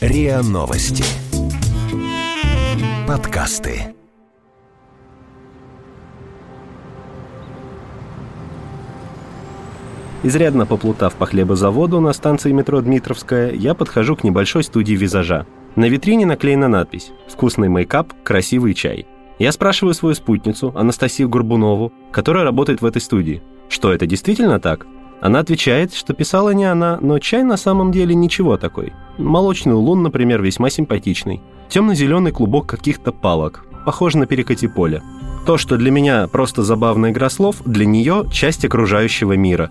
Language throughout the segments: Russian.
РИА Новости. Подкасты. Изрядно поплутав по хлебозаводу на станции метро Дмитровская, я подхожу к небольшой студии визажа. На витрине наклеена надпись «Вкусный мейкап, красивый чай». Я спрашиваю свою спутницу, Анастасию Горбунову, которая работает в этой студии, что это действительно так? Она отвечает, что писала не она, но чай на самом деле ничего такой. Молочный улун, например, весьма симпатичный. Темно-зеленый клубок каких-то палок, похож на перекати поле. То, что для меня просто забавная игра слов, для нее часть окружающего мира.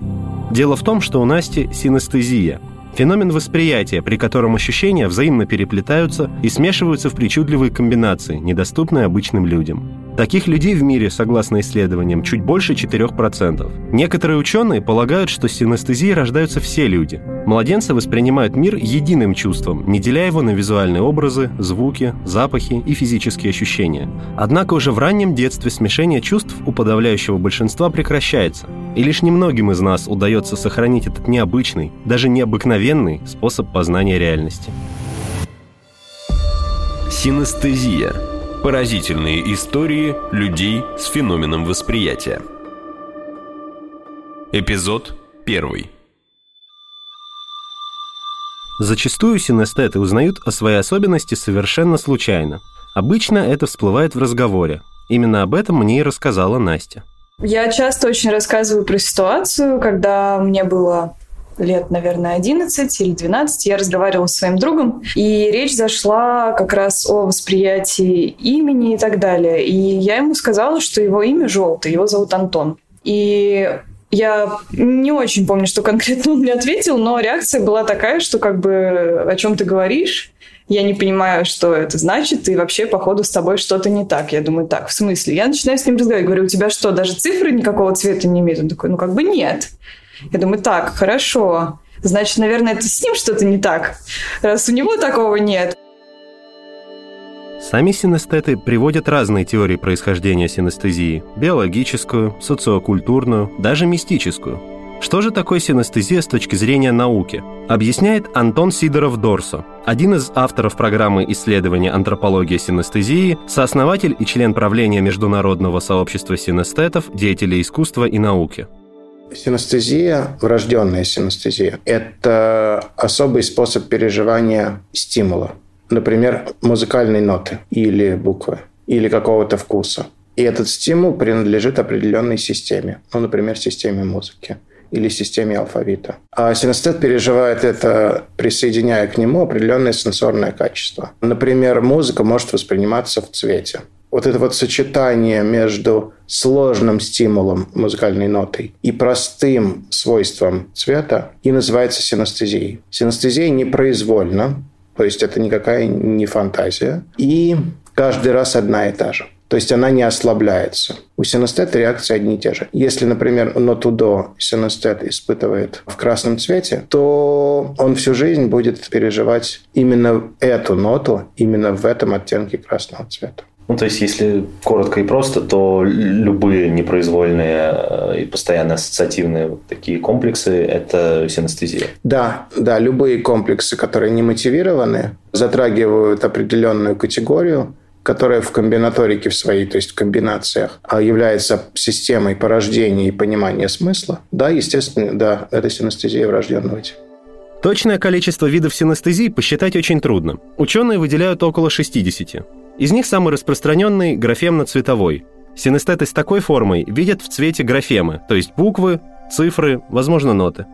Дело в том, что у Насти синестезия – Феномен восприятия, при котором ощущения взаимно переплетаются и смешиваются в причудливые комбинации, недоступные обычным людям. Таких людей в мире, согласно исследованиям, чуть больше 4%. Некоторые ученые полагают, что с синестезией рождаются все люди. Младенцы воспринимают мир единым чувством, не деля его на визуальные образы, звуки, запахи и физические ощущения. Однако уже в раннем детстве смешение чувств у подавляющего большинства прекращается. И лишь немногим из нас удается сохранить этот необычный, даже необыкновенный способ познания реальности. Синестезия Поразительные истории людей с феноменом восприятия. Эпизод 1. Зачастую синестеты узнают о своей особенности совершенно случайно. Обычно это всплывает в разговоре. Именно об этом мне и рассказала Настя. Я часто очень рассказываю про ситуацию, когда мне было лет, наверное, 11 или 12, я разговаривала с своим другом, и речь зашла как раз о восприятии имени и так далее. И я ему сказала, что его имя желтое, его зовут Антон. И я не очень помню, что конкретно он мне ответил, но реакция была такая, что как бы о чем ты говоришь, я не понимаю, что это значит, и вообще, походу, с тобой что-то не так. Я думаю, так, в смысле? Я начинаю с ним разговаривать, говорю, у тебя что, даже цифры никакого цвета не имеют? Он такой, ну, как бы нет. Я думаю, так, хорошо. Значит, наверное, это с ним что-то не так, раз у него такого нет. Сами синестеты приводят разные теории происхождения синестезии – биологическую, социокультурную, даже мистическую. Что же такое синестезия с точки зрения науки? Объясняет Антон Сидоров-Дорсо, один из авторов программы исследования антропологии синестезии, сооснователь и член правления Международного сообщества синестетов, деятелей искусства и науки. Синестезия, врожденная синестезия, это особый способ переживания стимула. Например, музыкальной ноты или буквы, или какого-то вкуса. И этот стимул принадлежит определенной системе, ну, например, системе музыки или системе алфавита. А синестет переживает это, присоединяя к нему определенное сенсорное качество. Например, музыка может восприниматься в цвете вот это вот сочетание между сложным стимулом музыкальной нотой и простым свойством цвета и называется синестезией. Синестезия непроизвольна, то есть это никакая не фантазия, и каждый раз одна и та же. То есть она не ослабляется. У синестета реакции одни и те же. Если, например, ноту до синестет испытывает в красном цвете, то он всю жизнь будет переживать именно эту ноту, именно в этом оттенке красного цвета. Ну, то есть, если коротко и просто, то любые непроизвольные э, и постоянно ассоциативные вот такие комплексы – это синестезия. Да, да, любые комплексы, которые не мотивированы, затрагивают определенную категорию, которая в комбинаторике в своей, то есть в комбинациях, а является системой порождения и понимания смысла, да, естественно, да, это синестезия врожденного типа. Точное количество видов синестезии посчитать очень трудно. Ученые выделяют около 60. Из них самый распространенный – графемно-цветовой. Синестеты с такой формой видят в цвете графемы, то есть буквы, цифры, возможно, ноты.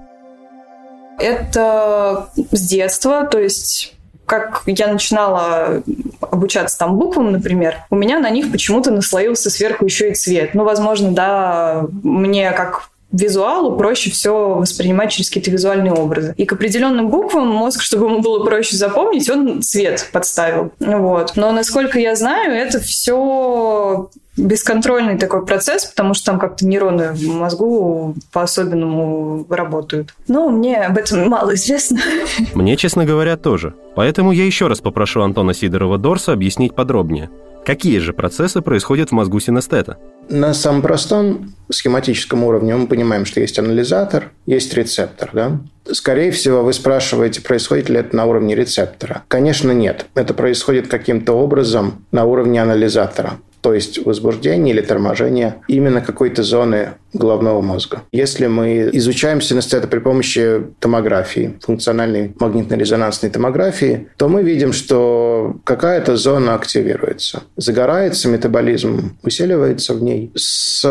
Это с детства, то есть как я начинала обучаться там буквам, например, у меня на них почему-то наслоился сверху еще и цвет. Ну, возможно, да, мне как визуалу проще все воспринимать через какие-то визуальные образы. И к определенным буквам мозг, чтобы ему было проще запомнить, он цвет подставил. Вот. Но насколько я знаю, это все бесконтрольный такой процесс, потому что там как-то нейроны в мозгу по-особенному работают. Но мне об этом мало известно. Мне, честно говоря, тоже. Поэтому я еще раз попрошу Антона Сидорова-Дорса объяснить подробнее. Какие же процессы происходят в мозгу синестета? На самом простом схематическом уровне мы понимаем, что есть анализатор, есть рецептор. Да? Скорее всего, вы спрашиваете, происходит ли это на уровне рецептора. Конечно, нет. Это происходит каким-то образом на уровне анализатора то есть возбуждение или торможение именно какой-то зоны головного мозга. Если мы изучаем синестеты при помощи томографии, функциональной магнитно-резонансной томографии, то мы видим, что какая-то зона активируется. Загорается метаболизм, усиливается в ней. С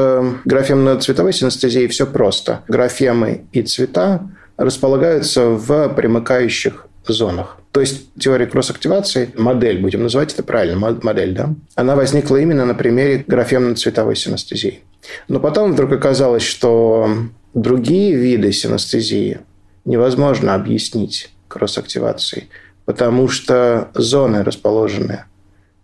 графемно-цветовой синестезией все просто. Графемы и цвета располагаются в примыкающих зонах. То есть теория кросс-активации, модель, будем называть это правильно, модель, да, она возникла именно на примере графемно-цветовой синестезии. Но потом вдруг оказалось, что другие виды синестезии невозможно объяснить кросс-активацией, потому что зоны расположены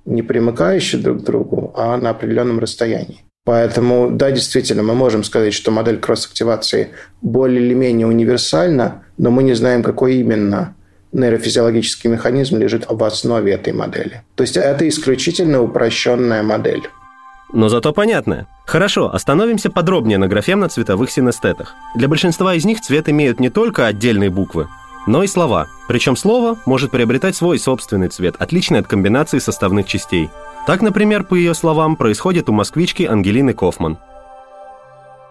не примыкающие друг к другу, а на определенном расстоянии. Поэтому, да, действительно, мы можем сказать, что модель кросс-активации более или менее универсальна, но мы не знаем, какой именно нейрофизиологический механизм лежит в основе этой модели. То есть это исключительно упрощенная модель. Но зато понятная. Хорошо, остановимся подробнее на графемно-цветовых синестетах. Для большинства из них цвет имеют не только отдельные буквы, но и слова. Причем слово может приобретать свой собственный цвет, отличный от комбинации составных частей. Так, например, по ее словам, происходит у москвички Ангелины Кофман.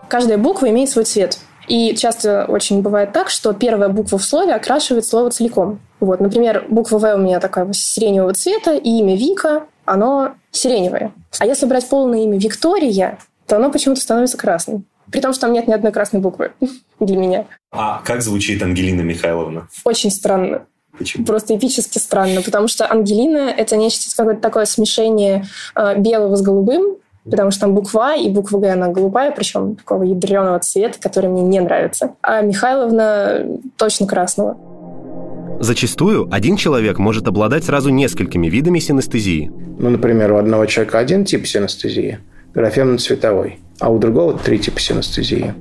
Каждая буква имеет свой цвет. И часто очень бывает так, что первая буква в слове окрашивает слово целиком. Вот, например, буква В у меня такая сиреневого цвета, и имя Вика, оно сиреневое. А если брать полное имя Виктория, то оно почему-то становится красным. При том, что там нет ни одной красной буквы для меня. А как звучит Ангелина Михайловна? Очень странно. Почему? Просто эпически странно, потому что Ангелина — это нечто какое-то такое смешение э, белого с голубым, потому что там буква и буква Г, она голубая, причем такого ядреного цвета, который мне не нравится. А Михайловна точно красного. Зачастую один человек может обладать сразу несколькими видами синестезии. Ну, например, у одного человека один тип синестезии, графемно-цветовой, а у другого три типа синестезии.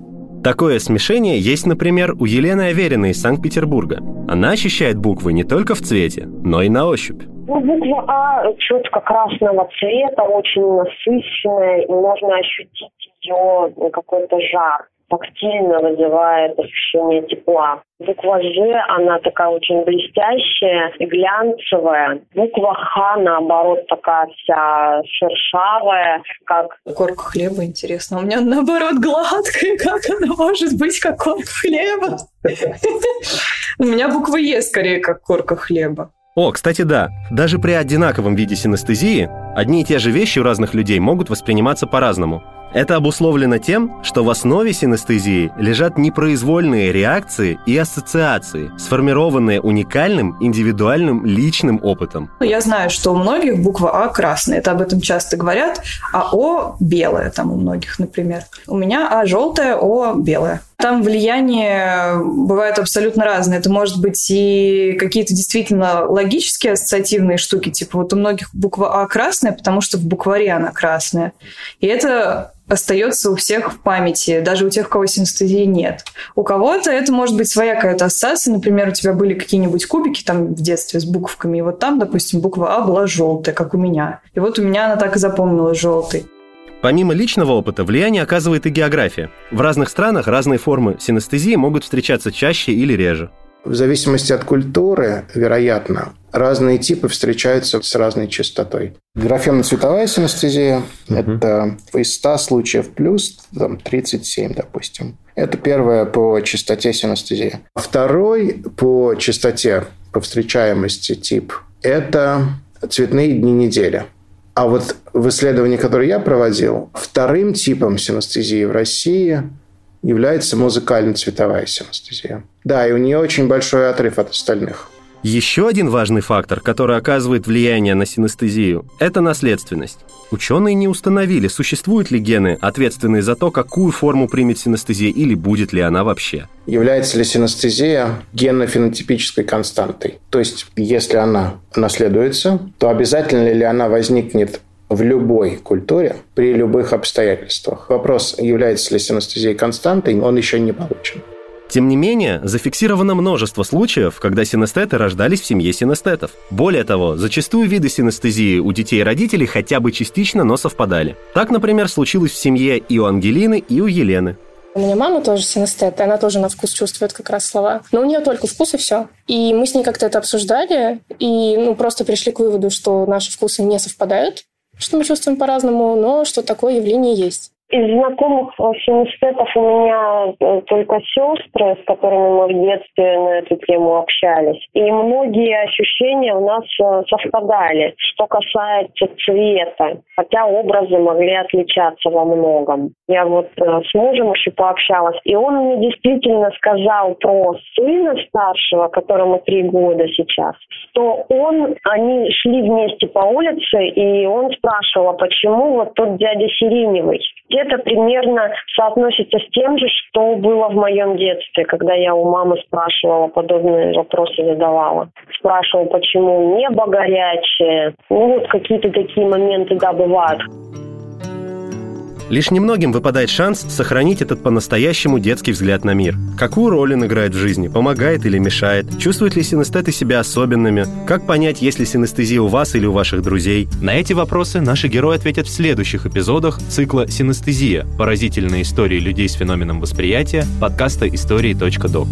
Такое смешение есть, например, у Елены Авериной из Санкт-Петербурга. Она ощущает буквы не только в цвете, но и на ощупь. Ну, буква А четко красного цвета, очень насыщенная, и можно ощутить ее какой-то жар тактильно вызывает ощущение тепла. Буква Ж, она такая очень блестящая и глянцевая. Буква Х, наоборот, такая вся шершавая, как... Корка хлеба, интересно. У меня, наоборот, гладкая. Как она может быть, как корка хлеба? У меня буква Е скорее, как корка хлеба. О, кстати, да. Даже при одинаковом виде синестезии одни и те же вещи у разных людей могут восприниматься по-разному. Это обусловлено тем, что в основе синестезии лежат непроизвольные реакции и ассоциации, сформированные уникальным, индивидуальным, личным опытом. Я знаю, что у многих буква А красная, это об этом часто говорят, а О белая там у многих, например. У меня А желтая, О белая. Там влияние бывает абсолютно разное. Это может быть и какие-то действительно логические ассоциативные штуки, типа вот у многих буква А красная, потому что в букваре она красная. И это остается у всех в памяти, даже у тех, у кого синестезии нет. У кого-то это может быть своя какая-то ассоциация. Например, у тебя были какие-нибудь кубики там в детстве с буквами, и вот там, допустим, буква А была желтая, как у меня. И вот у меня она так и запомнилась желтой. Помимо личного опыта, влияние оказывает и география. В разных странах разные формы синестезии могут встречаться чаще или реже. В зависимости от культуры, вероятно, разные типы встречаются с разной частотой. Графемно-цветовая синестезия угу. – это из 100 случаев плюс там, 37, допустим. Это первое по частоте синестезии. Второй по частоте, по встречаемости тип – это цветные дни недели. А вот в исследовании, которое я проводил, вторым типом синестезии в России является музыкально-цветовая синестезия. Да, и у нее очень большой отрыв от остальных. Еще один важный фактор, который оказывает влияние на синестезию, это наследственность. Ученые не установили, существуют ли гены, ответственные за то, какую форму примет синестезия или будет ли она вообще. Является ли синестезия генно-фенотипической константой? То есть, если она наследуется, то обязательно ли она возникнет в любой культуре при любых обстоятельствах. Вопрос, является ли синестезия константой, он еще не получен. Тем не менее, зафиксировано множество случаев, когда синестеты рождались в семье синестетов. Более того, зачастую виды синестезии у детей и родителей хотя бы частично, но совпадали. Так, например, случилось в семье и у Ангелины, и у Елены. У меня мама тоже синестет, и она тоже на вкус чувствует как раз слова. Но у нее только вкус и все. И мы с ней как-то это обсуждали, и ну, просто пришли к выводу, что наши вкусы не совпадают, что мы чувствуем по-разному, но что такое явление есть. Из знакомых феминистетов у меня э, только сестры, с которыми мы в детстве на эту тему общались. И многие ощущения у нас э, совпадали, что касается цвета, хотя образы могли отличаться во многом. Я вот э, с мужем еще пообщалась, и он мне действительно сказал про сына старшего, которому три года сейчас, что он, они шли вместе по улице, и он спрашивал, а почему вот тот дядя сиреневый? Где-то примерно соотносится с тем же, что было в моем детстве, когда я у мамы спрашивала, подобные вопросы задавала. Спрашивала, почему небо горячее. Ну вот какие-то такие моменты, да, бывают. Лишь немногим выпадает шанс сохранить этот по-настоящему детский взгляд на мир. Какую роль он играет в жизни? Помогает или мешает? Чувствуют ли синестеты себя особенными? Как понять, есть ли синестезия у вас или у ваших друзей? На эти вопросы наши герои ответят в следующих эпизодах цикла «Синестезия. Поразительные истории людей с феноменом восприятия» подкаста «Истории.док».